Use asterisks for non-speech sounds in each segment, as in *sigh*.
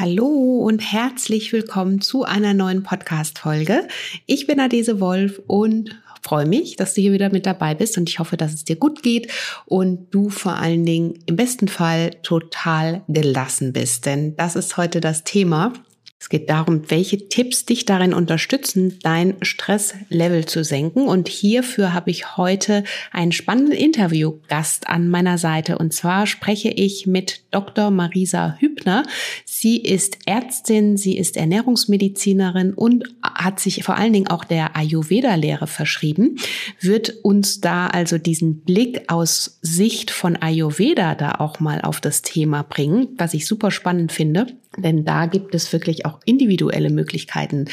Hallo und herzlich willkommen zu einer neuen Podcast-Folge. Ich bin Adese Wolf und freue mich, dass du hier wieder mit dabei bist und ich hoffe, dass es dir gut geht und du vor allen Dingen im besten Fall total gelassen bist, denn das ist heute das Thema. Es geht darum, welche Tipps dich darin unterstützen, dein Stresslevel zu senken. Und hierfür habe ich heute einen spannenden Interviewgast an meiner Seite. Und zwar spreche ich mit Dr. Marisa Hübner. Sie ist Ärztin, sie ist Ernährungsmedizinerin und hat sich vor allen Dingen auch der Ayurveda-Lehre verschrieben, wird uns da also diesen Blick aus Sicht von Ayurveda da auch mal auf das Thema bringen, was ich super spannend finde. Denn da gibt es wirklich auch individuelle Möglichkeiten,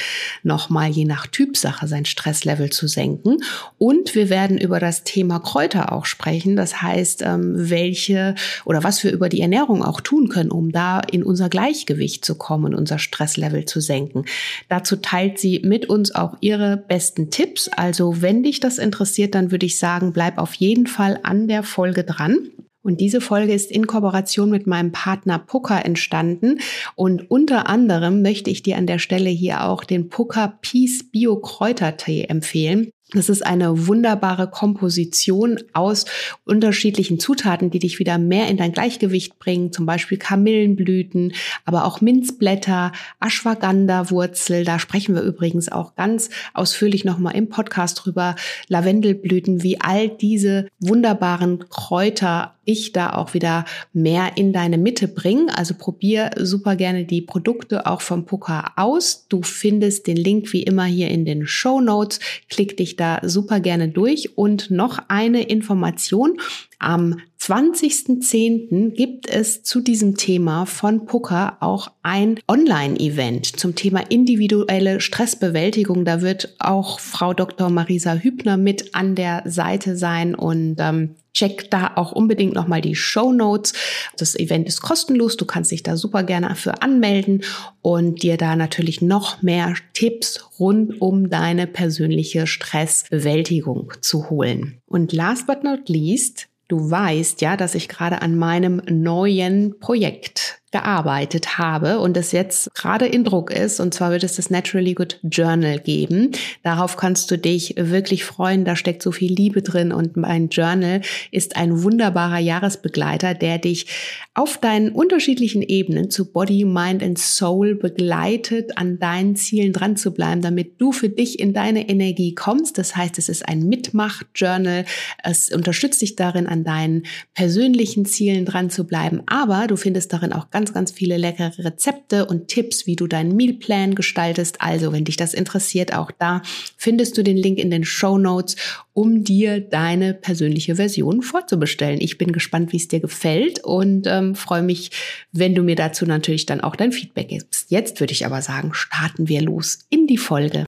nochmal je nach Typsache sein Stresslevel zu senken. Und wir werden über das Thema Kräuter auch sprechen. Das heißt, ähm, welche oder was wir über die Ernährung auch tun können, um da in unser Gleichgewicht zu kommen, unser Stresslevel zu senken. Dazu teilt sie mit uns auch ihre besten Tipps. Also wenn dich das interessiert, dann würde ich sagen, bleib auf jeden Fall an der Folge dran. Und diese Folge ist in Kooperation mit meinem Partner Pucker entstanden. Und unter anderem möchte ich dir an der Stelle hier auch den Pucker Peace Bio Kräutertee empfehlen. Das ist eine wunderbare Komposition aus unterschiedlichen Zutaten, die dich wieder mehr in dein Gleichgewicht bringen. Zum Beispiel Kamillenblüten, aber auch Minzblätter, Ashwagandha-Wurzel. Da sprechen wir übrigens auch ganz ausführlich nochmal im Podcast drüber. Lavendelblüten, wie all diese wunderbaren Kräuter dich da auch wieder mehr in deine Mitte bringen. Also probier super gerne die Produkte auch vom Puka aus. Du findest den Link wie immer hier in den Show Notes. Klick dich da super gerne durch. Und noch eine Information. Am 20.10. gibt es zu diesem Thema von Pucker auch ein Online-Event zum Thema individuelle Stressbewältigung. Da wird auch Frau Dr. Marisa Hübner mit an der Seite sein und ähm, Check da auch unbedingt nochmal die Show Notes. Das Event ist kostenlos. Du kannst dich da super gerne für anmelden und dir da natürlich noch mehr Tipps rund um deine persönliche Stressbewältigung zu holen. Und last but not least, du weißt ja, dass ich gerade an meinem neuen Projekt gearbeitet habe und es jetzt gerade in Druck ist. Und zwar wird es das Naturally Good Journal geben. Darauf kannst du dich wirklich freuen. Da steckt so viel Liebe drin und mein Journal ist ein wunderbarer Jahresbegleiter, der dich auf deinen unterschiedlichen Ebenen zu Body, Mind and Soul begleitet, an deinen Zielen dran zu bleiben, damit du für dich in deine Energie kommst. Das heißt, es ist ein Mitmach-Journal. Es unterstützt dich darin, an deinen persönlichen Zielen dran zu bleiben. Aber du findest darin auch ganz, ganz viele leckere Rezepte und Tipps, wie du deinen Mealplan gestaltest. Also, wenn dich das interessiert, auch da findest du den Link in den Show Notes, um dir deine persönliche Version vorzubestellen. Ich bin gespannt, wie es dir gefällt und ähm, freue mich, wenn du mir dazu natürlich dann auch dein Feedback gibst. Jetzt würde ich aber sagen, starten wir los in die Folge.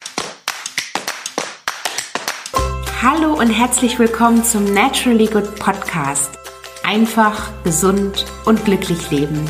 Hallo und herzlich willkommen zum Naturally Good Podcast. Einfach, gesund und glücklich leben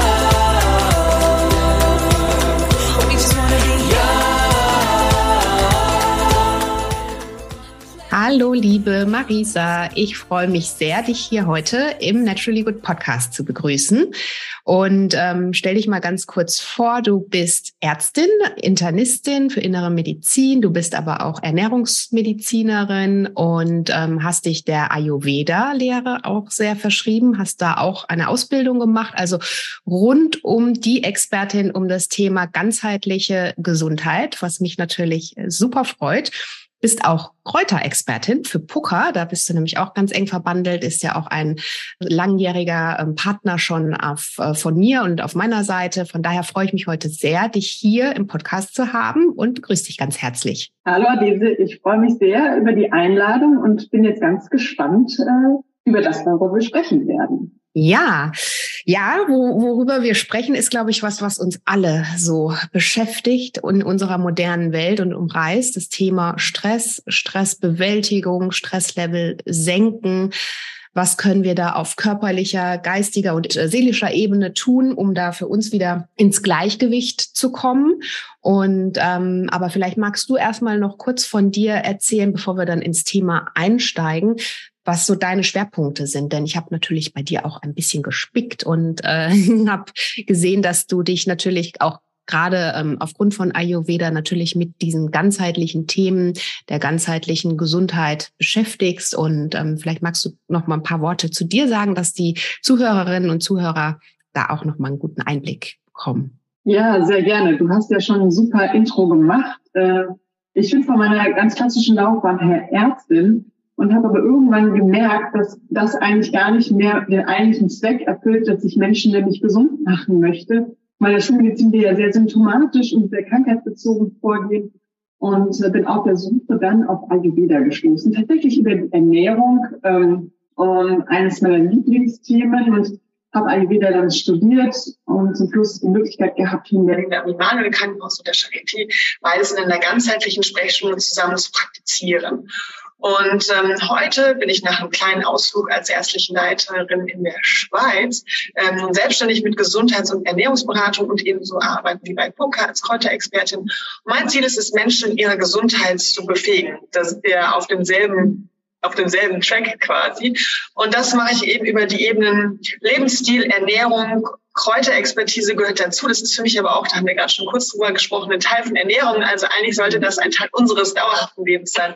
Hallo, liebe Marisa. Ich freue mich sehr, dich hier heute im Naturally Good Podcast zu begrüßen. Und ähm, stell dich mal ganz kurz vor, du bist Ärztin, Internistin für innere Medizin, du bist aber auch Ernährungsmedizinerin und ähm, hast dich der Ayurveda-Lehre auch sehr verschrieben, hast da auch eine Ausbildung gemacht, also rund um die Expertin um das Thema ganzheitliche Gesundheit, was mich natürlich super freut bist auch Kräuterexpertin für Pucker. Da bist du nämlich auch ganz eng verbandelt, ist ja auch ein langjähriger ähm, Partner schon auf, äh, von mir und auf meiner Seite. Von daher freue ich mich heute sehr, dich hier im Podcast zu haben und grüße dich ganz herzlich. Hallo Adese, ich freue mich sehr über die Einladung und bin jetzt ganz gespannt äh, über das, worüber wir sprechen werden. Ja, Ja, wo, worüber wir sprechen, ist, glaube ich, was, was uns alle so beschäftigt in unserer modernen Welt und umreißt. Das Thema Stress, Stressbewältigung, Stresslevel senken. Was können wir da auf körperlicher, geistiger und äh, seelischer Ebene tun, um da für uns wieder ins Gleichgewicht zu kommen? Und ähm, aber vielleicht magst du erstmal noch kurz von dir erzählen, bevor wir dann ins Thema einsteigen, was so deine Schwerpunkte sind. Denn ich habe natürlich bei dir auch ein bisschen gespickt und äh, *laughs* habe gesehen, dass du dich natürlich auch gerade ähm, aufgrund von Ayurveda natürlich mit diesen ganzheitlichen Themen der ganzheitlichen Gesundheit beschäftigst. Und ähm, vielleicht magst du noch mal ein paar Worte zu dir sagen, dass die Zuhörerinnen und Zuhörer da auch noch mal einen guten Einblick bekommen. Ja, sehr gerne. Du hast ja schon ein super Intro gemacht. Äh, ich bin von meiner ganz klassischen Laufbahn her Ärztin und habe aber irgendwann gemerkt, dass das eigentlich gar nicht mehr den eigentlichen Zweck erfüllt, dass ich Menschen nämlich gesund machen möchte, meiner Schulmedizin, die ja sehr symptomatisch und sehr krankheitsbezogen vorgehen und äh, bin auf der Suche dann auf Ayurveda gestoßen. Tatsächlich über die Ernährung, ähm, eines meiner Lieblingsthemen und habe Ayurveda dann studiert und zum Schluss die Möglichkeit gehabt, hier in Berlin am Immanuel Krankenhaus und der Charité beides in einer ganzheitlich Sprechstunde zusammen zu praktizieren. Und ähm, heute bin ich nach einem kleinen Ausflug als ärztliche Leiterin in der Schweiz ähm, selbstständig mit Gesundheits- und Ernährungsberatung und ebenso arbeiten wie bei Poker als Kräuterexpertin. mein Ziel ist es, Menschen in ihrer Gesundheit zu befähigen. Da sind wir auf demselben auf demselben Track quasi. Und das mache ich eben über die Ebenen Lebensstil, Ernährung, Kräuterexpertise gehört dazu. Das ist für mich aber auch, da haben wir gerade schon kurz drüber gesprochen, ein Teil von Ernährung. Also eigentlich sollte das ein Teil unseres dauerhaften Lebens sein.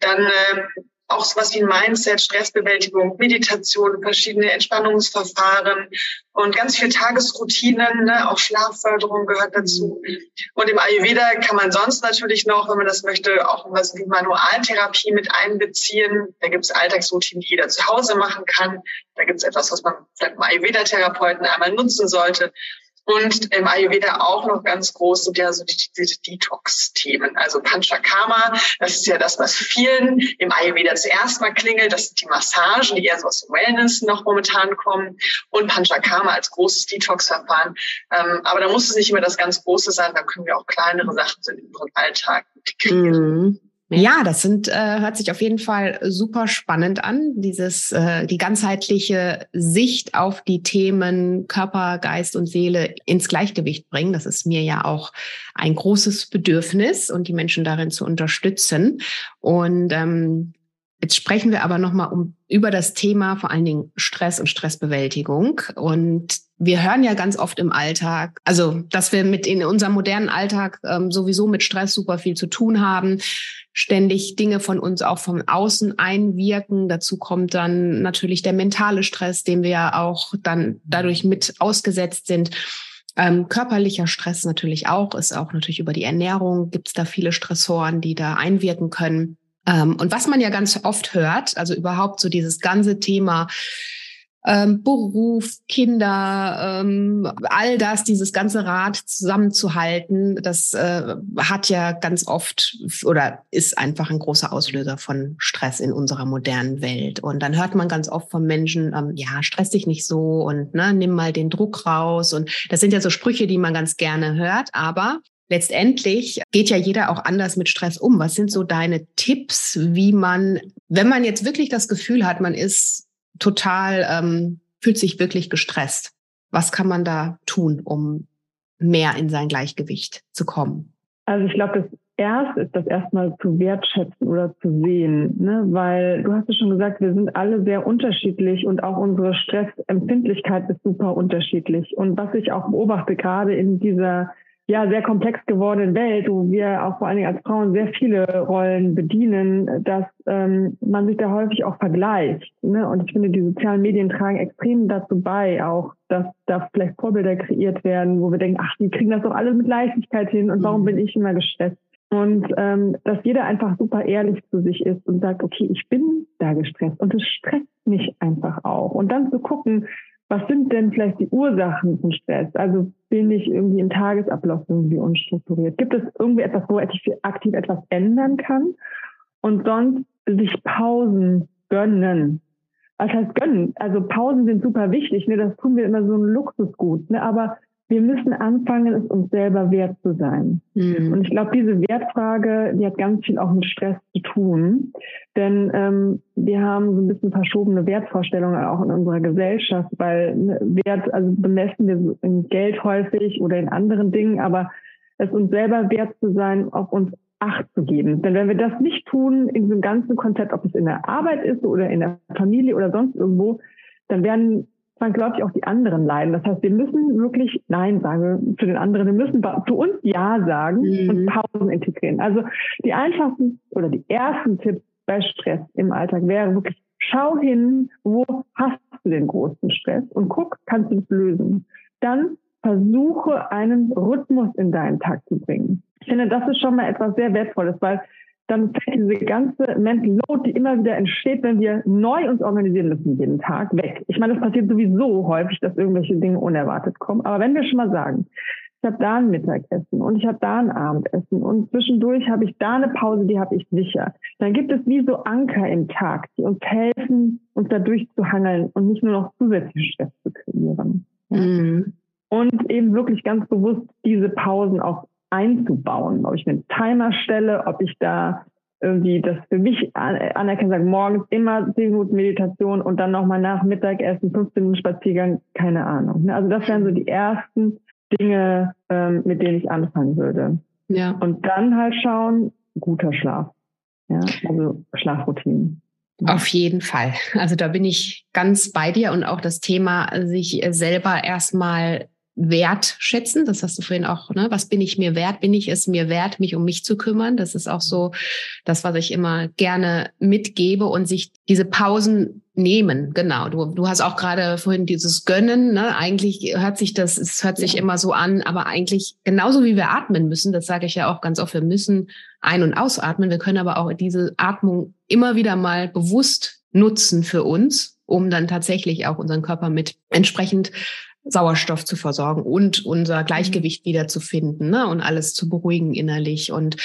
Dann äh, auch sowas wie Mindset, Stressbewältigung, Meditation, verschiedene Entspannungsverfahren und ganz viel Tagesroutinen, ne? auch Schlafförderung gehört dazu. Und im Ayurveda kann man sonst natürlich noch, wenn man das möchte, auch was wie Manualtherapie mit einbeziehen. Da gibt es Alltagsroutinen, die jeder zu Hause machen kann. Da gibt es etwas, was man vielleicht im Ayurveda-Therapeuten einmal nutzen sollte. Und im Ayurveda auch noch ganz groß sind ja so die, die Detox-Themen. Also Panchakarma, das ist ja das, was vielen im Ayurveda zuerst mal klingelt. Das sind die Massagen, die eher so aus Wellness noch momentan kommen. Und Panchakarma als großes Detox-Verfahren. Ähm, aber da muss es nicht immer das ganz Große sein. Da können wir auch kleinere Sachen in unserem Alltag integrieren. Mhm. Ja, das sind, äh, hört sich auf jeden Fall super spannend an. Dieses, äh, die ganzheitliche Sicht auf die Themen Körper, Geist und Seele ins Gleichgewicht bringen. Das ist mir ja auch ein großes Bedürfnis und die Menschen darin zu unterstützen. Und ähm, Jetzt sprechen wir aber nochmal um, über das Thema vor allen Dingen Stress und Stressbewältigung. Und wir hören ja ganz oft im Alltag, also dass wir mit in unserem modernen Alltag ähm, sowieso mit Stress super viel zu tun haben, ständig Dinge von uns auch vom Außen einwirken. Dazu kommt dann natürlich der mentale Stress, dem wir ja auch dann dadurch mit ausgesetzt sind. Ähm, körperlicher Stress natürlich auch, ist auch natürlich über die Ernährung, gibt es da viele Stressoren, die da einwirken können. Ähm, und was man ja ganz oft hört, also überhaupt so dieses ganze Thema ähm, Beruf, Kinder, ähm, all das, dieses ganze Rad zusammenzuhalten, das äh, hat ja ganz oft oder ist einfach ein großer Auslöser von Stress in unserer modernen Welt. Und dann hört man ganz oft von Menschen, ähm, ja, stress dich nicht so und ne, nimm mal den Druck raus. Und das sind ja so Sprüche, die man ganz gerne hört, aber letztendlich geht ja jeder auch anders mit Stress um. Was sind so deine Tipps, wie man, wenn man jetzt wirklich das Gefühl hat, man ist total, ähm, fühlt sich wirklich gestresst, was kann man da tun, um mehr in sein Gleichgewicht zu kommen? Also ich glaube, das Erste ist das erstmal zu wertschätzen oder zu sehen, ne? weil du hast ja schon gesagt, wir sind alle sehr unterschiedlich und auch unsere Stressempfindlichkeit ist super unterschiedlich. Und was ich auch beobachte, gerade in dieser ja, sehr komplex gewordenen Welt, wo wir auch vor allen Dingen als Frauen sehr viele Rollen bedienen, dass ähm, man sich da häufig auch vergleicht. Ne? Und ich finde, die sozialen Medien tragen extrem dazu bei, auch, dass da vielleicht Vorbilder kreiert werden, wo wir denken, ach, die kriegen das doch alles mit Leichtigkeit hin und warum mhm. bin ich immer gestresst? Und ähm, dass jeder einfach super ehrlich zu sich ist und sagt, okay, ich bin da gestresst und es stresst mich einfach auch. Und dann zu gucken, was sind denn vielleicht die Ursachen von Stress? Also bin ich irgendwie im Tagesablauf irgendwie unstrukturiert? Gibt es irgendwie etwas, wo ich aktiv etwas ändern kann? Und sonst sich Pausen gönnen. was heißt gönnen? Also Pausen sind super wichtig, ne? Das tun wir immer so ein Luxusgut, ne? Aber wir müssen anfangen, es uns selber wert zu sein. Mhm. Und ich glaube, diese Wertfrage, die hat ganz viel auch mit Stress zu tun. Denn ähm, wir haben so ein bisschen verschobene Wertvorstellungen auch in unserer Gesellschaft, weil ne, Wert, also bemessen wir in Geld häufig oder in anderen Dingen, aber es uns selber wert zu sein, auf uns Acht zu geben. Denn wenn wir das nicht tun, in diesem ganzen Konzept, ob es in der Arbeit ist oder in der Familie oder sonst irgendwo, dann werden zwangsläufig auch die anderen leiden. Das heißt, wir müssen wirklich Nein sagen zu den anderen. Wir müssen zu uns Ja sagen mhm. und Pausen integrieren. Also die einfachsten oder die ersten Tipps bei Stress im Alltag wäre wirklich, schau hin, wo hast du den großen Stress und guck, kannst du es lösen. Dann versuche einen Rhythmus in deinen Tag zu bringen. Ich finde, das ist schon mal etwas sehr Wertvolles, weil dann fällt *laughs* diese ganze Mental Load, die immer wieder entsteht, wenn wir neu uns organisieren müssen jeden Tag, weg. Ich meine, es passiert sowieso häufig, dass irgendwelche Dinge unerwartet kommen. Aber wenn wir schon mal sagen, ich habe da ein Mittagessen und ich habe da ein Abendessen und zwischendurch habe ich da eine Pause, die habe ich sicher. Dann gibt es wie so Anker im Tag, die uns helfen, uns da durchzuhangeln und nicht nur noch zusätzlichen Stress zu kreieren. Mhm. Und eben wirklich ganz bewusst diese Pausen auch einzubauen. Ob ich einen Timer stelle, ob ich da irgendwie das für mich anerkenne, sagen, morgens immer 10 Minuten Meditation und dann nochmal nach Mittagessen 15 Minuten Spaziergang, keine Ahnung. Ne? Also das wären so die ersten Dinge, ähm, mit denen ich anfangen würde. Ja. Und dann halt schauen, guter Schlaf. Ja, also Schlafroutinen. Auf jeden Fall. Also da bin ich ganz bei dir und auch das Thema, sich selber erstmal wertschätzen. Das hast du vorhin auch, ne? Was bin ich mir wert? Bin ich es mir wert, mich um mich zu kümmern? Das ist auch so das, was ich immer gerne mitgebe und sich diese Pausen nehmen. Genau. Du, du hast auch gerade vorhin dieses Gönnen, ne? Eigentlich hört sich das, es hört sich immer so an, aber eigentlich genauso wie wir atmen müssen, das sage ich ja auch ganz oft, wir müssen ein- und ausatmen. Wir können aber auch diese Atmung immer wieder mal bewusst nutzen für uns, um dann tatsächlich auch unseren Körper mit entsprechend Sauerstoff zu versorgen und unser Gleichgewicht mhm. wieder zu finden ne? und alles zu beruhigen innerlich. Und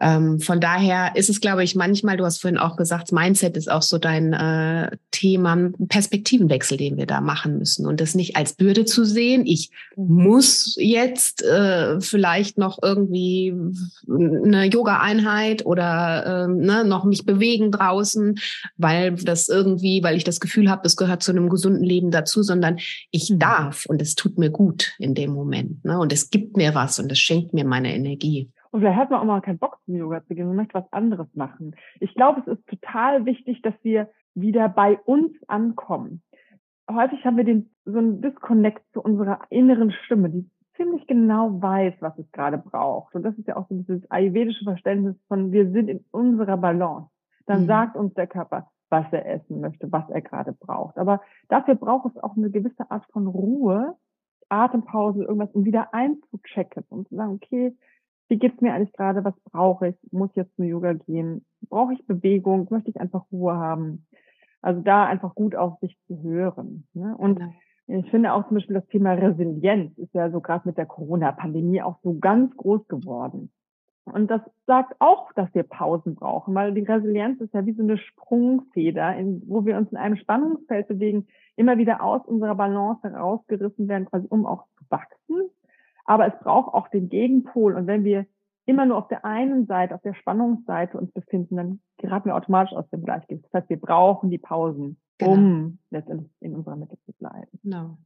ähm, von daher ist es, glaube ich, manchmal, du hast vorhin auch gesagt, Mindset ist auch so dein äh, Thema, Perspektivenwechsel, den wir da machen müssen. Und das nicht als Bürde zu sehen, ich mhm. muss jetzt äh, vielleicht noch irgendwie eine Yoga-Einheit oder äh, ne, noch mich bewegen draußen, weil das irgendwie, weil ich das Gefühl habe, es gehört zu einem gesunden Leben dazu, sondern ich mhm. darf und es tut mir gut in dem Moment. Ne? Und es gibt mir was und es schenkt mir meine Energie. Und vielleicht hat man auch mal keinen Bock zum Yoga zu gehen und möchte was anderes machen. Ich glaube, es ist total wichtig, dass wir wieder bei uns ankommen. Häufig haben wir den, so einen Disconnect zu unserer inneren Stimme, die ziemlich genau weiß, was es gerade braucht. Und das ist ja auch so dieses ayurvedische Verständnis von, wir sind in unserer Balance. Dann mhm. sagt uns der Körper, was er essen möchte, was er gerade braucht. Aber dafür braucht es auch eine gewisse Art von Ruhe, Atempause, irgendwas, um wieder einzuchecken und zu sagen, okay, wie geht's mir eigentlich gerade, was brauche ich, muss jetzt zum Yoga gehen, brauche ich Bewegung, möchte ich einfach Ruhe haben. Also da einfach gut auf sich zu hören. Ne? Und ich finde auch zum Beispiel das Thema Resilienz ist ja so gerade mit der Corona-Pandemie auch so ganz groß geworden. Und das sagt auch, dass wir Pausen brauchen, weil die Resilienz ist ja wie so eine Sprungfeder, in, wo wir uns in einem Spannungsfeld bewegen, immer wieder aus unserer Balance herausgerissen werden, quasi um auch zu wachsen aber es braucht auch den Gegenpol. Und wenn wir immer nur auf der einen Seite, auf der Spannungsseite uns befinden, dann geraten wir automatisch aus dem Gleichgewicht. Das heißt, wir brauchen die Pausen, genau. um letztendlich in unserer Mitte zu bleiben. Genau.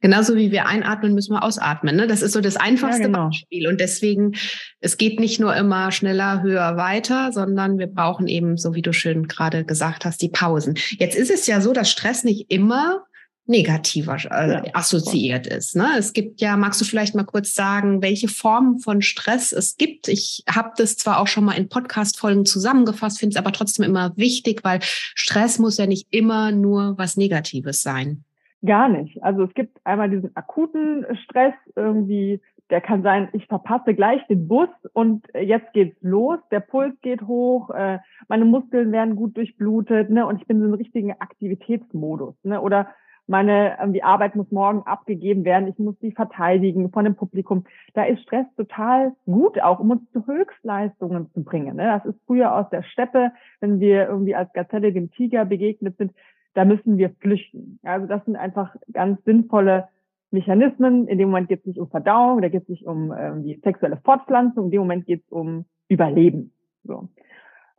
Genauso wie wir einatmen, müssen wir ausatmen. Ne? Das ist so das einfachste ja, genau. Beispiel. Und deswegen, es geht nicht nur immer schneller, höher, weiter, sondern wir brauchen eben, so wie du schön gerade gesagt hast, die Pausen. Jetzt ist es ja so, dass Stress nicht immer negativer äh, ja. assoziiert ist. Ne? Es gibt ja, magst du vielleicht mal kurz sagen, welche Formen von Stress es gibt? Ich habe das zwar auch schon mal in Podcast-Folgen zusammengefasst, finde es aber trotzdem immer wichtig, weil Stress muss ja nicht immer nur was Negatives sein. Gar nicht. Also es gibt einmal diesen akuten Stress, irgendwie, der kann sein, ich verpasse gleich den Bus und jetzt geht's los, der Puls geht hoch, äh, meine Muskeln werden gut durchblutet, ne, und ich bin in so einem richtigen Aktivitätsmodus, ne, oder meine die Arbeit muss morgen abgegeben werden, ich muss sie verteidigen von dem Publikum. Da ist Stress total gut auch, um uns zu Höchstleistungen zu bringen. Ne? Das ist früher aus der Steppe, wenn wir irgendwie als Gazelle dem Tiger begegnet sind. da müssen wir flüchten. Also das sind einfach ganz sinnvolle Mechanismen. In dem Moment geht es nicht um Verdauung, da geht es nicht um ähm, die sexuelle Fortpflanzung, in dem Moment geht es um Überleben. So.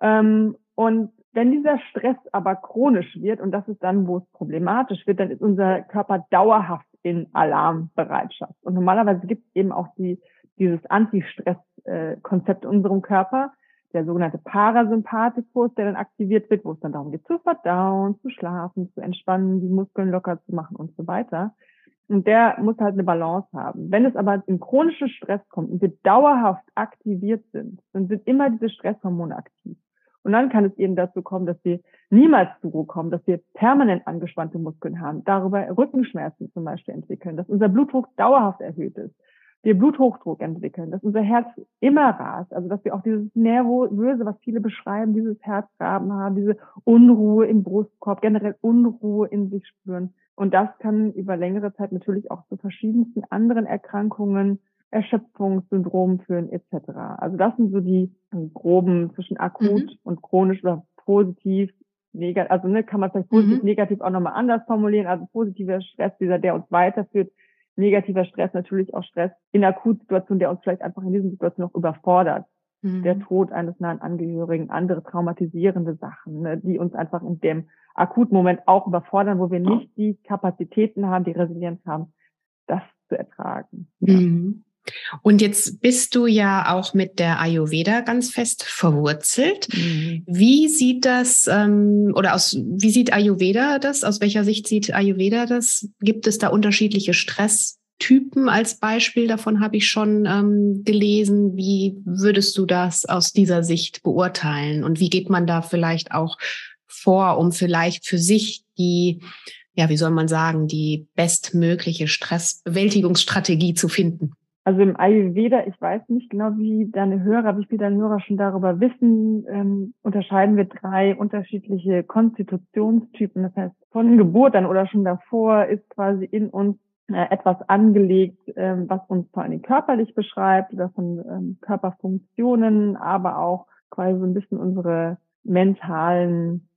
Ähm, und wenn dieser Stress aber chronisch wird, und das ist dann, wo es problematisch wird, dann ist unser Körper dauerhaft in Alarmbereitschaft. Und normalerweise gibt es eben auch die, dieses Anti-Stress-Konzept in unserem Körper, der sogenannte Parasympathikus, der dann aktiviert wird, wo es dann darum geht, zu verdauen, zu schlafen, zu entspannen, die Muskeln locker zu machen und so weiter. Und der muss halt eine Balance haben. Wenn es aber in chronischen Stress kommt und wir dauerhaft aktiviert sind, dann sind immer diese Stresshormone aktiv. Und dann kann es eben dazu kommen, dass wir niemals zur Ruhe kommen, dass wir permanent angespannte Muskeln haben, darüber Rückenschmerzen zum Beispiel entwickeln, dass unser Blutdruck dauerhaft erhöht ist, wir Bluthochdruck entwickeln, dass unser Herz immer rast, also dass wir auch dieses Nervöse, was viele beschreiben, dieses Herzgraben haben, diese Unruhe im Brustkorb, generell Unruhe in sich spüren. Und das kann über längere Zeit natürlich auch zu verschiedensten anderen Erkrankungen, Erschöpfungssyndrom führen etc. Also das sind so die groben zwischen akut mhm. und chronisch oder positiv, negativ, also ne, kann man vielleicht positiv, mhm. negativ auch nochmal anders formulieren. Also positiver Stress, dieser, der uns weiterführt, negativer Stress natürlich auch Stress in Akutsituationen, der uns vielleicht einfach in diesen Situationen noch überfordert. Mhm. Der Tod eines nahen Angehörigen, andere traumatisierende Sachen, ne, die uns einfach in dem akuten Moment auch überfordern, wo wir nicht die Kapazitäten haben, die Resilienz haben, das zu ertragen. Mhm. Und jetzt bist du ja auch mit der Ayurveda ganz fest verwurzelt. Mhm. Wie sieht das ähm, oder aus wie sieht Ayurveda das? Aus welcher Sicht sieht Ayurveda das? Gibt es da unterschiedliche Stresstypen als Beispiel? Davon habe ich schon ähm, gelesen. Wie würdest du das aus dieser Sicht beurteilen? Und wie geht man da vielleicht auch vor, um vielleicht für sich die ja, wie soll man sagen, die bestmögliche Stressbewältigungsstrategie zu finden? Also im Ayurveda, ich weiß nicht genau, wie deine Hörer, wie viel deine Hörer schon darüber wissen, ähm, unterscheiden wir drei unterschiedliche Konstitutionstypen. Das heißt, von Geburt an oder schon davor ist quasi in uns äh, etwas angelegt, ähm, was uns vor allem körperlich beschreibt oder von ähm, Körperfunktionen, aber auch quasi so ein bisschen unsere mentalen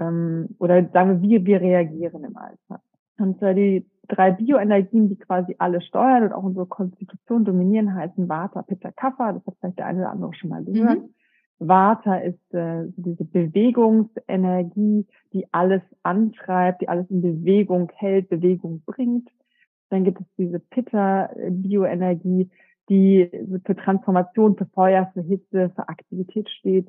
ähm, oder sagen wir, wie wir reagieren im Alltag. Und zwar die drei Bioenergien, die quasi alle steuern und auch unsere Konstitution dominieren, heißen Vata, Pitta, Kapha. Das hat vielleicht der eine oder andere schon mal gehört. Mhm. Vata ist äh, diese Bewegungsenergie, die alles antreibt, die alles in Bewegung hält, Bewegung bringt. Dann gibt es diese Pitta-Bioenergie, die für Transformation, für Feuer, für Hitze, für Aktivität steht.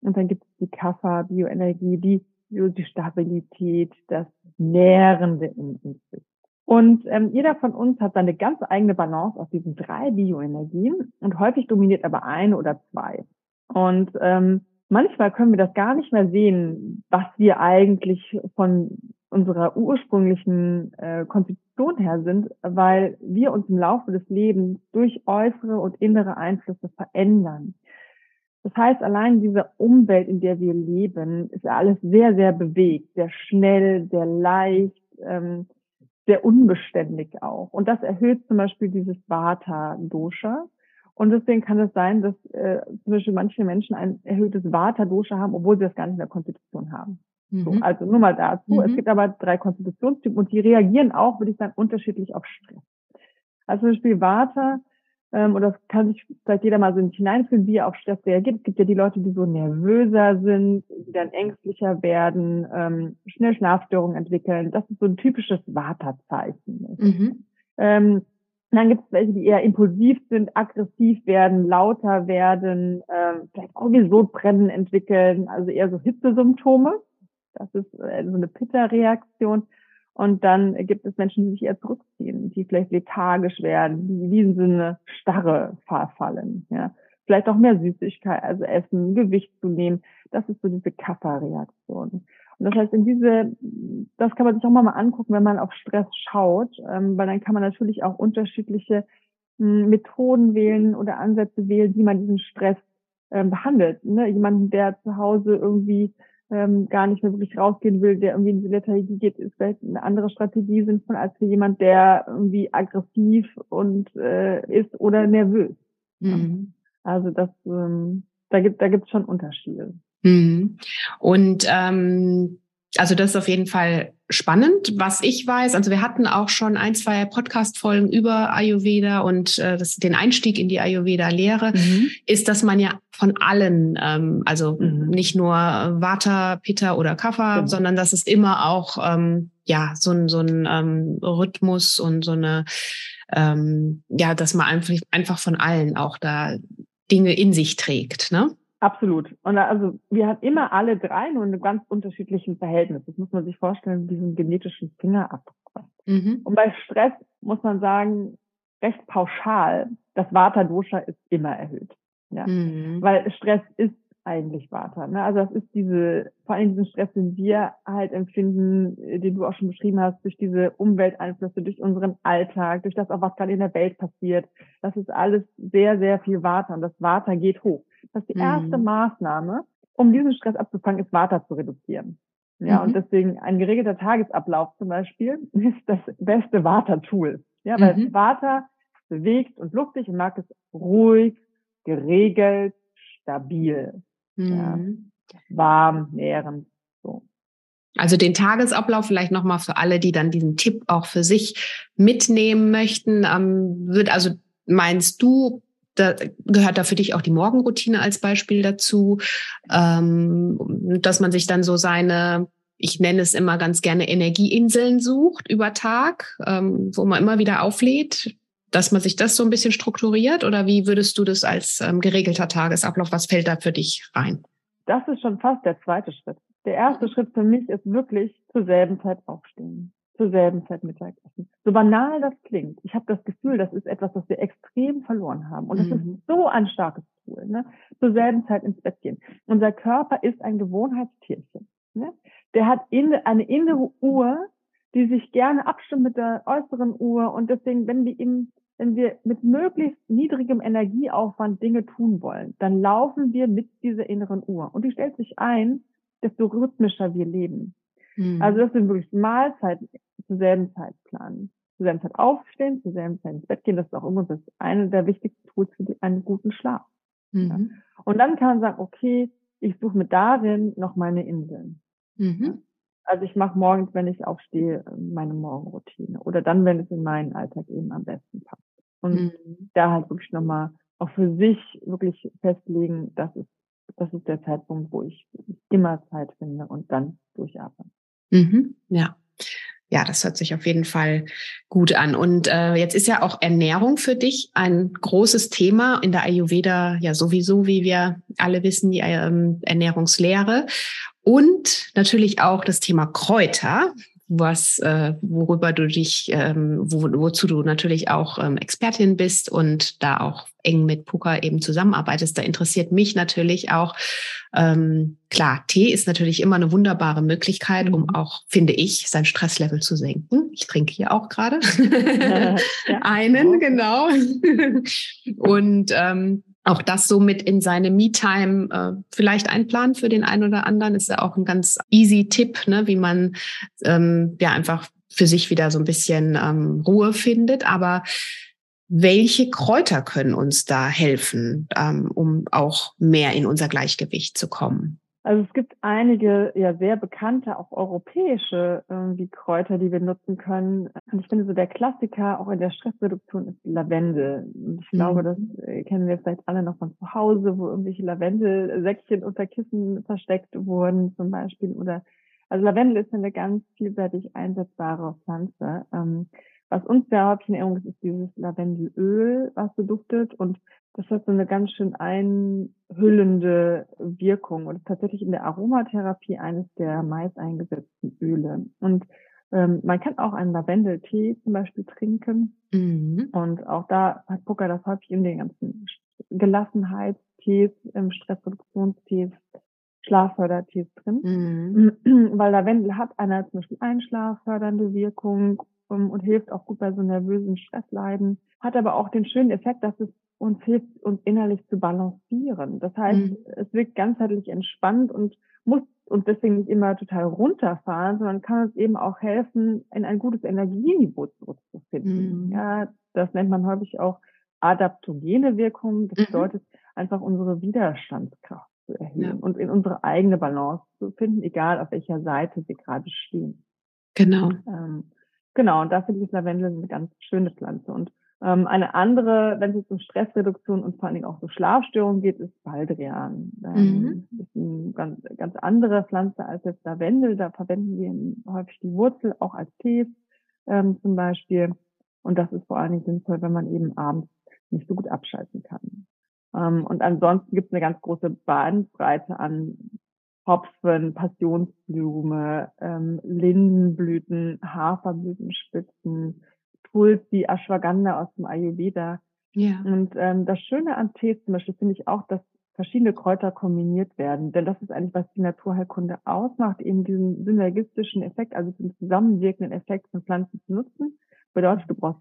Und dann gibt es die Kapha-Bioenergie, die die Stabilität, das Nährende in uns ist. Und ähm, jeder von uns hat seine ganz eigene Balance aus diesen drei Bioenergien und häufig dominiert aber eine oder zwei. Und ähm, manchmal können wir das gar nicht mehr sehen, was wir eigentlich von unserer ursprünglichen äh, Konstitution her sind, weil wir uns im Laufe des Lebens durch äußere und innere Einflüsse verändern. Das heißt, allein diese Umwelt, in der wir leben, ist alles sehr, sehr bewegt, sehr schnell, sehr leicht. Ähm, sehr unbeständig auch. Und das erhöht zum Beispiel dieses Vata-Dosha. Und deswegen kann es sein, dass äh, zum Beispiel manche Menschen ein erhöhtes Vata-Dosha haben, obwohl sie das gar nicht in der Konstitution haben. Mhm. So, also nur mal dazu. Mhm. Es gibt aber drei Konstitutionstypen und die reagieren auch, würde ich sagen, unterschiedlich auf Stress. Also zum Beispiel Vata ähm, oder das kann sich vielleicht jeder mal so nicht hineinfühlen, wie er auf Stress reagiert. Es gibt ja die Leute, die so nervöser sind, die dann ängstlicher werden, ähm, schnell Schlafstörungen entwickeln. Das ist so ein typisches Vata-Zeichen. Mhm. Ähm, dann gibt es welche, die eher impulsiv sind, aggressiv werden, lauter werden, ähm, vielleicht auch wie Sodbrennen entwickeln, also eher so Hitzesymptome. Das ist äh, so eine Pitta-Reaktion. Und dann gibt es Menschen, die sich eher zurückziehen, die vielleicht lethargisch werden, die in so eine Starre verfallen. Ja. Vielleicht auch mehr Süßigkeit, also Essen, Gewicht zu nehmen. Das ist so diese Kappa-Reaktion. Und das heißt, in diese, das kann man sich auch mal, angucken, wenn man auf Stress schaut, ähm, weil dann kann man natürlich auch unterschiedliche hm, Methoden wählen oder Ansätze wählen, wie man diesen Stress ähm, behandelt. Ne? Jemanden, der zu Hause irgendwie ähm, gar nicht mehr wirklich rausgehen will, der irgendwie in die Lethargie geht, ist vielleicht eine andere Strategie sinnvoll als für jemand, der irgendwie aggressiv und äh, ist oder nervös. Mhm. Also das, ähm, da gibt da gibt's schon Unterschiede. Mhm. Und ähm, Also das ist auf jeden Fall spannend. Was ich weiß, also wir hatten auch schon ein, zwei Podcast-Folgen über Ayurveda und äh, das, den Einstieg in die Ayurveda-Lehre, mhm. ist, dass man ja von allen, ähm, also mhm. nicht nur Vata, Pitta oder Kapha, mhm. sondern dass es immer auch ähm, ja so ein so ein ähm, Rhythmus und so eine ähm, ja, dass man einfach einfach von allen auch da Dinge in sich trägt, ne? Absolut. Und also wir haben immer alle drei nur in einem ganz unterschiedlichen Verhältnis. Das muss man sich vorstellen, wie so einen genetischen Fingerabdruck. Mhm. Und bei Stress muss man sagen, recht pauschal, das Vata-Dosha ist immer erhöht. Ja. Mhm. Weil Stress ist eigentlich Vata. Ne? Also das ist diese, vor allem diesen Stress, den wir halt empfinden, den du auch schon beschrieben hast, durch diese Umwelteinflüsse, durch unseren Alltag, durch das auch, was gerade in der Welt passiert. Das ist alles sehr, sehr viel Vata und das Vata geht hoch. Das ist die erste mhm. Maßnahme, um diesen Stress abzufangen, ist Vata zu reduzieren. Ja, mhm. und deswegen ein geregelter Tagesablauf zum Beispiel *laughs* ist das beste Vata-Tool. Ja, weil mhm. Vata bewegt und luftig und mag es ruhig, geregelt, stabil. Mhm. Ja, warm, nährend. So. Also den Tagesablauf vielleicht nochmal für alle, die dann diesen Tipp auch für sich mitnehmen möchten. Ähm, wird also meinst du, da gehört da für dich auch die Morgenroutine als Beispiel dazu, ähm, dass man sich dann so seine ich nenne es immer ganz gerne Energieinseln sucht über Tag, ähm, wo man immer wieder auflädt, dass man sich das so ein bisschen strukturiert oder wie würdest du das als ähm, geregelter Tagesablauf, was fällt da für dich rein? Das ist schon fast der zweite Schritt. Der erste Schritt für mich ist wirklich zur selben Zeit aufstehen, zur selben Zeit Mittagessen. So banal das klingt, ich habe das Gefühl, das ist etwas, was wir extrem verloren haben. Und es mhm. ist so ein starkes Tool. Ne? Zur selben Zeit ins Bett gehen. Unser Körper ist ein Gewohnheitstierchen. Ne? Der hat in, eine innere Uhr, die sich gerne abstimmt mit der äußeren Uhr. Und deswegen, wenn wir ihm wenn wir mit möglichst niedrigem Energieaufwand Dinge tun wollen, dann laufen wir mit dieser inneren Uhr. Und die stellt sich ein, desto rhythmischer wir leben. Mhm. Also das sind wirklich Mahlzeiten zur selben Zeit planen. Zur selben Zeit aufstehen, zur selben Zeit ins Bett gehen. Das ist auch immer das eine der wichtigsten Tools für die, einen guten Schlaf. Mhm. Ja. Und dann kann man sagen, okay, ich suche mir darin noch meine Inseln. Mhm. Also ich mache morgens, wenn ich aufstehe, meine Morgenroutine. Oder dann, wenn es in meinen Alltag eben am besten passt. Und mhm. da halt wirklich nochmal auch für sich wirklich festlegen, das ist, das ist der Zeitpunkt, wo ich immer Zeit finde und dann durchatmen. Mhm. Ja. Ja, das hört sich auf jeden Fall gut an. Und äh, jetzt ist ja auch Ernährung für dich ein großes Thema in der Ayurveda, ja sowieso, wie wir alle wissen, die ähm, Ernährungslehre. Und natürlich auch das Thema Kräuter, was, äh, worüber du dich, ähm, wo, wozu du natürlich auch ähm, Expertin bist und da auch eng mit Puka eben zusammenarbeitest. Da interessiert mich natürlich auch, ähm, klar, Tee ist natürlich immer eine wunderbare Möglichkeit, um mhm. auch, finde ich, sein Stresslevel zu senken. Ich trinke hier auch gerade *laughs* *laughs* einen, genau. *laughs* und ähm, auch das so mit in seine Me-Time äh, vielleicht einplanen für den einen oder anderen. Ist ja auch ein ganz easy Tipp, ne, wie man ähm, ja einfach für sich wieder so ein bisschen ähm, Ruhe findet. Aber welche Kräuter können uns da helfen, ähm, um auch mehr in unser Gleichgewicht zu kommen? Also es gibt einige ja sehr bekannte, auch europäische irgendwie Kräuter, die wir nutzen können. Und ich finde so der Klassiker auch in der Stressreduktion ist Lavendel. Und ich mhm. glaube, das äh, kennen wir vielleicht alle noch von zu Hause, wo irgendwelche Lavendelsäckchen unter Kissen versteckt wurden zum Beispiel. Oder also Lavendel ist eine ganz vielseitig einsetzbare Pflanze. Ähm, was uns sehr häufig in Erinnerung ist, ist dieses Lavendelöl, was so duftet. Und das hat so eine ganz schön einhüllende Wirkung und ist tatsächlich in der Aromatherapie eines der meist eingesetzten Öle. Und ähm, man kann auch einen Lavendeltee zum Beispiel trinken. Mhm. Und auch da hat Pucker das häufig in den ganzen Gelassenheitstees, ähm, Stressreduktionstees, Schlaffördertees drin. Mhm. *clears throat* Weil Lavendel hat eine zum Beispiel einschlaffördernde Wirkung um, und hilft auch gut bei so nervösen Stressleiden. Hat aber auch den schönen Effekt, dass es uns hilft, uns innerlich zu balancieren. Das heißt, mhm. es wirkt ganzheitlich entspannt und muss uns deswegen nicht immer total runterfahren, sondern kann uns eben auch helfen, in ein gutes Energieniveau zurückzufinden. Mhm. Ja, das nennt man häufig auch adaptogene Wirkung. Das mhm. bedeutet einfach unsere Widerstandskraft zu erhöhen ja. und in unsere eigene Balance zu finden, egal auf welcher Seite wir gerade stehen. Genau. Ähm, genau, und da finde ich Lavendel eine ganz schöne Pflanze. Und eine andere, wenn es jetzt um Stressreduktion und vor allen Dingen auch so Schlafstörungen geht, ist Baldrian. Ähm, mhm. ist eine ganz, ganz andere Pflanze als jetzt Lavendel. Da verwenden wir häufig die Wurzel auch als Tees ähm, zum Beispiel. Und das ist vor allen Dingen sinnvoll, wenn man eben abends nicht so gut abschalten kann. Ähm, und ansonsten gibt es eine ganz große Bandbreite an Hopfen, Passionsblume, ähm, Lindenblüten, Haferblütenspitzen, Tulsi, Ashwagandha aus dem Ayurveda. Ja. Und ähm, das Schöne an Tees zum Beispiel finde ich auch, dass verschiedene Kräuter kombiniert werden. Denn das ist eigentlich, was die Naturheilkunde ausmacht, eben diesen synergistischen Effekt, also den zusammenwirkenden Effekt von Pflanzen zu nutzen. Bedeutet, du brauchst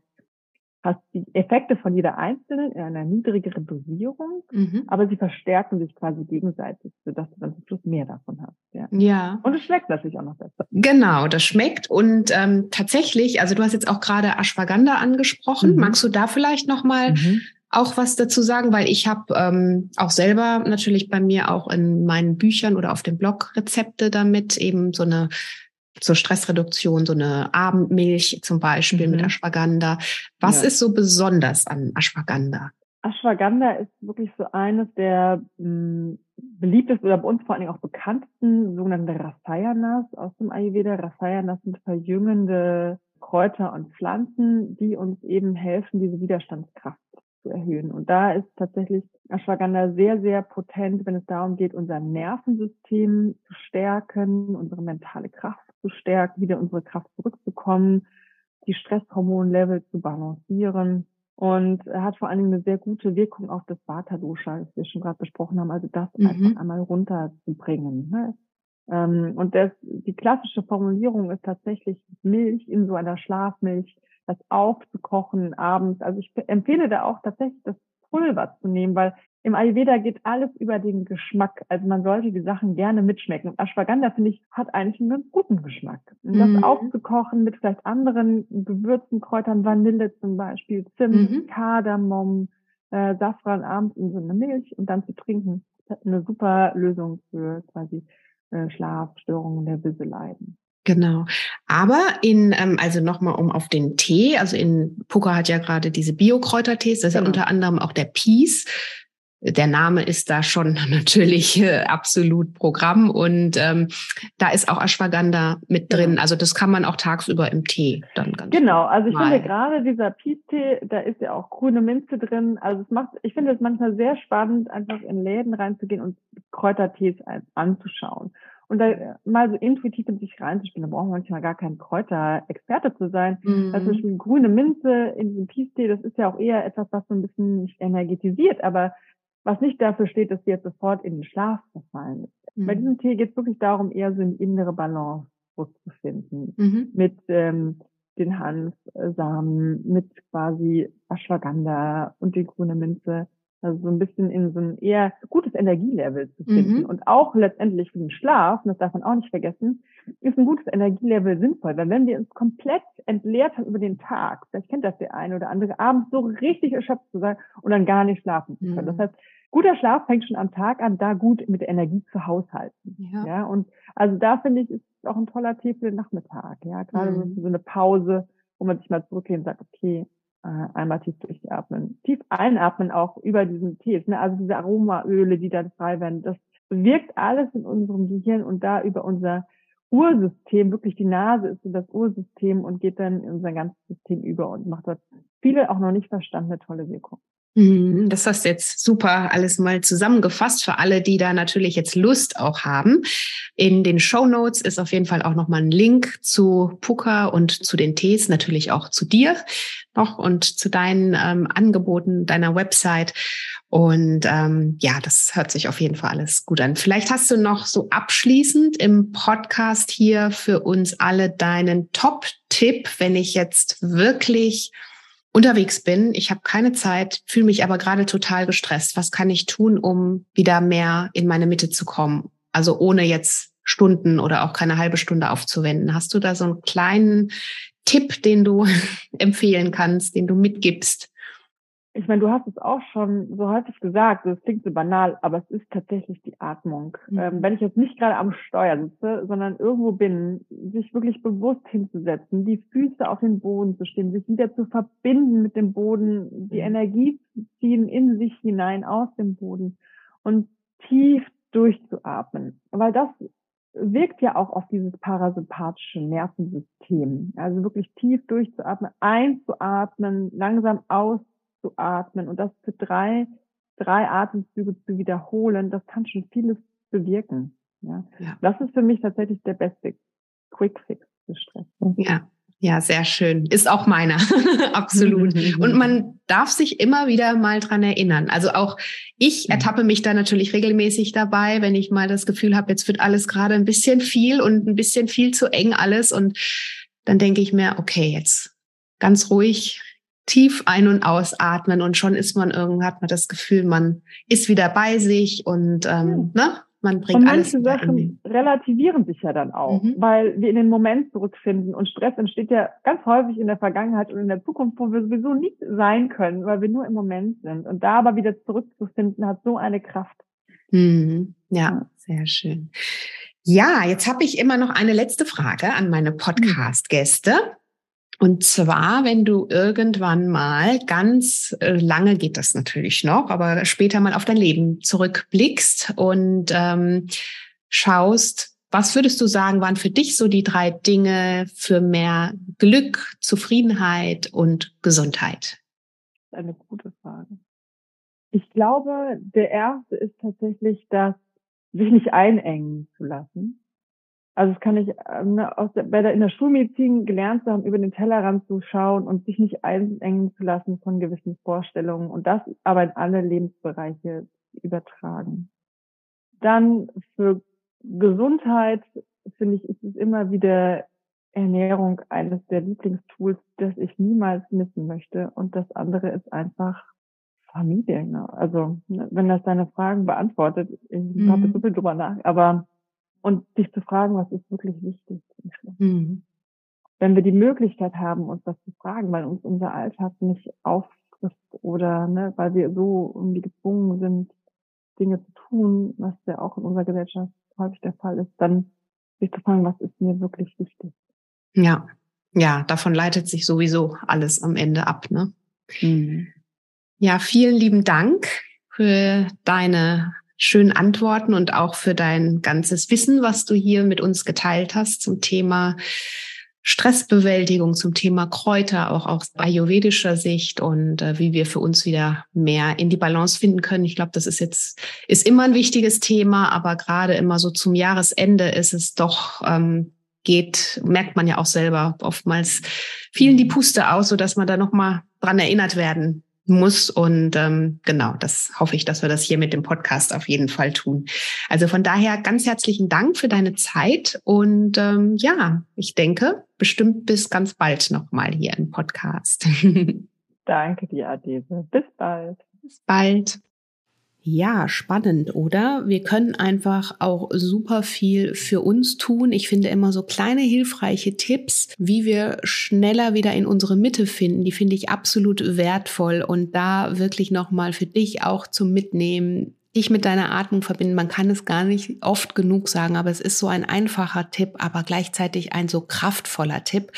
hast die Effekte von jeder einzelnen in einer niedrigeren Dosierung, mhm. aber sie verstärken sich quasi gegenseitig, sodass du dann zum Schluss mehr davon hast. Ja. ja. Und es schmeckt natürlich auch noch besser. Genau, das schmeckt. Und ähm, tatsächlich, also du hast jetzt auch gerade Ashwagandha angesprochen. Mhm. Magst du da vielleicht nochmal mhm. auch was dazu sagen? Weil ich habe ähm, auch selber natürlich bei mir auch in meinen Büchern oder auf dem Blog Rezepte damit, eben so eine zur Stressreduktion, so eine Abendmilch zum Beispiel mhm. mit Ashwagandha. Was ja. ist so besonders an Ashwagandha? Ashwagandha ist wirklich so eines der mh, hm, beliebtesten oder bei uns vor allen Dingen auch bekanntesten sogenannte Rasayanas aus dem Ayurveda. Rasayanas sind verjüngende Kräuter und Pflanzen, die uns eben helfen, diese Widerstandskraft zu erhöhen. Und da ist tatsächlich Ashwagandha sehr, sehr potent, wenn es darum geht, unser Nervensystem zu stärken, unsere mentale Kraft zu stärken, wieder unsere Kraft zurückzukommen, die Stresshormonlevel zu balancieren. Und hat vor allen Dingen eine sehr gute Wirkung auf das Vata-Dosha, das wir schon gerade besprochen haben, also das mhm. einfach einmal runterzubringen. Ne? Ähm, und das, die klassische Formulierung ist tatsächlich Milch in so einer Schlafmilch, das aufzukochen abends. Also ich empfehle da auch tatsächlich das Pulver zu nehmen, weil im Ayurveda geht alles über den Geschmack. Also man sollte die Sachen gerne mitschmecken. Und Ashwagandha, finde ich, hat eigentlich einen ganz guten Geschmack. Und das mhm. aufzukochen mit vielleicht anderen Gewürzen, Kräutern, Vanille zum Beispiel, Zimt, mhm. Kardamom, äh, Safran abends in so eine Milch und dann zu trinken, das ist eine super Lösung für quasi äh, Schlafstörungen der Bisseleiden. Genau. Aber in, ähm, also nochmal um auf den Tee, also in Puka hat ja gerade diese Bio-Kräutertees, das ist genau. ja unter anderem auch der Peace der Name ist da schon *laughs* natürlich äh, absolut Programm und ähm, da ist auch Ashwagandha mit drin. Genau. Also das kann man auch tagsüber im Tee dann ganz Genau, also ich mal. finde gerade dieser Peace-Tee, da ist ja auch grüne Minze drin. Also es macht, ich finde es manchmal sehr spannend, einfach in Läden reinzugehen und Kräutertees anzuschauen. Und da mal so intuitiv in sich reinzuspielen, da braucht man manchmal gar kein Kräuterexperte zu sein. Mhm. Also zum Beispiel grüne Minze in diesem Peace-Tee, das ist ja auch eher etwas, was so ein bisschen nicht energetisiert, aber was nicht dafür steht, dass sie jetzt sofort in den Schlaf verfallen ist. Mhm. Bei diesem Tee geht es wirklich darum, eher so eine innere Balance zu finden. Mhm. Mit ähm, den Hanfsamen, mit quasi Ashwagandha und die grüne Minze. Also so ein bisschen in so ein eher gutes Energielevel zu finden. Mhm. Und auch letztendlich für den Schlaf, und das darf man auch nicht vergessen, ist ein gutes Energielevel sinnvoll. Weil wenn wir uns komplett entleert haben über den Tag, vielleicht kennt das der eine oder andere, abends so richtig erschöpft zu sein und dann gar nicht schlafen zu können. Mhm. Das heißt, guter Schlaf fängt schon am Tag an, da gut mit der Energie zu haushalten. Ja. ja und also da finde ich, ist auch ein toller Tee für den Nachmittag. Ja, gerade mhm. so eine Pause, wo man sich mal zurückgeht und sagt, okay, einmal tief durchatmen. Tief einatmen auch über diesen Tee. Ne? Also diese Aromaöle, die dann frei werden, das wirkt alles in unserem Gehirn und da über unser Ursystem, wirklich die Nase ist so das Ursystem und geht dann in unser ganzes System über und macht dort viele auch noch nicht verstandene tolle Wirkung. Mhm, das hast du jetzt super alles mal zusammengefasst für alle, die da natürlich jetzt Lust auch haben. In den Show Notes ist auf jeden Fall auch nochmal ein Link zu Puka und zu den Tees, natürlich auch zu dir noch und zu deinen ähm, Angeboten, deiner Website. Und ähm, ja, das hört sich auf jeden Fall alles gut an. Vielleicht hast du noch so abschließend im Podcast hier für uns alle deinen Top-Tipp, wenn ich jetzt wirklich unterwegs bin, ich habe keine Zeit, fühle mich aber gerade total gestresst. Was kann ich tun, um wieder mehr in meine Mitte zu kommen? Also ohne jetzt Stunden oder auch keine halbe Stunde aufzuwenden. Hast du da so einen kleinen Tipp, den du *laughs* empfehlen kannst, den du mitgibst? Ich meine, du hast es auch schon so häufig gesagt, es klingt so banal, aber es ist tatsächlich die Atmung. Mhm. Ähm, wenn ich jetzt nicht gerade am Steuer sitze, sondern irgendwo bin, sich wirklich bewusst hinzusetzen, die Füße auf den Boden zu stehen, sich wieder zu verbinden mit dem Boden, die mhm. Energie zu ziehen in sich hinein aus dem Boden und tief durchzuatmen. Weil das wirkt ja auch auf dieses parasympathische Nervensystem. Also wirklich tief durchzuatmen, einzuatmen, langsam aus zu atmen und das für drei, drei Atemzüge zu wiederholen, das kann schon vieles bewirken. Ja. ja. Das ist für mich tatsächlich der beste Quick Fix für Stress. Ja. Ja, sehr schön. Ist auch meiner. *laughs* Absolut. Und man darf sich immer wieder mal dran erinnern. Also auch ich ertappe mich da natürlich regelmäßig dabei, wenn ich mal das Gefühl habe, jetzt wird alles gerade ein bisschen viel und ein bisschen viel zu eng alles. Und dann denke ich mir, okay, jetzt ganz ruhig tief ein- und ausatmen und schon ist man irgendwie, hat man das Gefühl, man ist wieder bei sich und ähm, ja. ne? man bringt und manche alles Sachen relativieren sich ja dann auch, mhm. weil wir in den Moment zurückfinden und Stress entsteht ja ganz häufig in der Vergangenheit und in der Zukunft, wo wir sowieso nicht sein können, weil wir nur im Moment sind. Und da aber wieder zurückzufinden, hat so eine Kraft. Mhm. Ja, sehr schön. Ja, jetzt habe ich immer noch eine letzte Frage an meine mhm. Podcast-Gäste. Und zwar, wenn du irgendwann mal ganz äh, lange geht das natürlich noch, aber später mal auf dein Leben zurückblickst und ähm, schaust, was würdest du sagen, waren für dich so die drei Dinge für mehr Glück, Zufriedenheit und Gesundheit? Das ist eine gute Frage. Ich glaube, der erste ist tatsächlich das, sich nicht einengen zu lassen. Also das kann ich ähm, ne, aus der, bei der, in der Schulmedizin gelernt zu haben, über den Tellerrand zu schauen und sich nicht einengen zu lassen von gewissen Vorstellungen und das aber in alle Lebensbereiche übertragen. Dann für Gesundheit finde ich, ist es immer wieder Ernährung eines der Lieblingstools, das ich niemals missen möchte. Und das andere ist einfach Familie. Ne? Also ne, wenn das deine Fragen beantwortet, ich mhm. habe so viel drüber nach, aber und sich zu fragen, was ist wirklich wichtig. Mhm. Wenn wir die Möglichkeit haben, uns das zu fragen, weil uns unser Alltag nicht auffrisst oder ne, weil wir so irgendwie gezwungen sind, Dinge zu tun, was ja auch in unserer Gesellschaft häufig der Fall ist, dann sich zu fragen, was ist mir wirklich wichtig. Ja, ja, davon leitet sich sowieso alles am Ende ab. Ne? Mhm. Ja, vielen lieben Dank für deine schönen Antworten und auch für dein ganzes Wissen, was du hier mit uns geteilt hast zum Thema Stressbewältigung, zum Thema Kräuter, auch aus ayurvedischer Sicht und äh, wie wir für uns wieder mehr in die Balance finden können. Ich glaube, das ist jetzt, ist immer ein wichtiges Thema, aber gerade immer so zum Jahresende ist es doch, ähm, geht, merkt man ja auch selber oftmals vielen die Puste aus, so dass man da nochmal dran erinnert werden muss. Und ähm, genau, das hoffe ich, dass wir das hier mit dem Podcast auf jeden Fall tun. Also von daher ganz herzlichen Dank für deine Zeit. Und ähm, ja, ich denke, bestimmt bis ganz bald nochmal hier im Podcast. *laughs* Danke dir, Adese. Bis bald. Bis bald. Ja, spannend, oder? Wir können einfach auch super viel für uns tun. Ich finde immer so kleine hilfreiche Tipps, wie wir schneller wieder in unsere Mitte finden. Die finde ich absolut wertvoll und da wirklich nochmal für dich auch zum Mitnehmen dich mit deiner Atmung verbinden. Man kann es gar nicht oft genug sagen, aber es ist so ein einfacher Tipp, aber gleichzeitig ein so kraftvoller Tipp.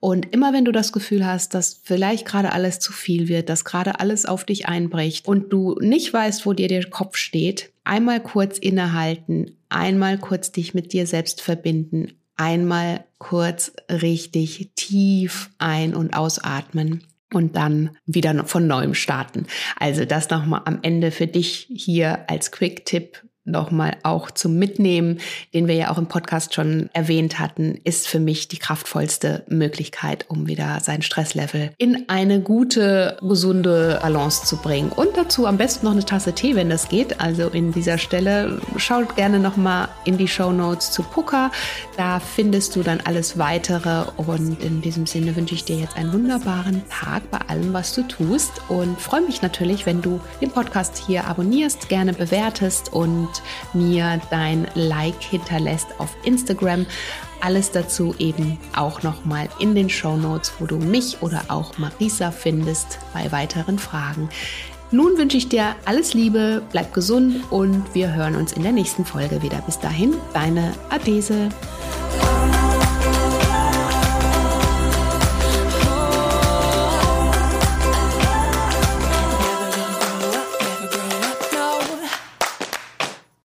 Und immer wenn du das Gefühl hast, dass vielleicht gerade alles zu viel wird, dass gerade alles auf dich einbricht und du nicht weißt, wo dir der Kopf steht, einmal kurz innehalten, einmal kurz dich mit dir selbst verbinden, einmal kurz richtig tief ein- und ausatmen und dann wieder von neuem starten. Also das nochmal am Ende für dich hier als Quick-Tipp nochmal auch zum Mitnehmen, den wir ja auch im Podcast schon erwähnt hatten, ist für mich die kraftvollste Möglichkeit, um wieder sein Stresslevel in eine gute, gesunde Balance zu bringen. Und dazu am besten noch eine Tasse Tee, wenn das geht. Also in dieser Stelle schaut gerne nochmal in die Show Notes zu Puka. Da findest du dann alles weitere. Und in diesem Sinne wünsche ich dir jetzt einen wunderbaren Tag bei allem, was du tust. Und freue mich natürlich, wenn du den Podcast hier abonnierst, gerne bewertest und mir dein Like hinterlässt auf Instagram. Alles dazu eben auch nochmal in den Show Notes, wo du mich oder auch Marisa findest bei weiteren Fragen. Nun wünsche ich dir alles Liebe, bleib gesund und wir hören uns in der nächsten Folge wieder. Bis dahin, deine Adese.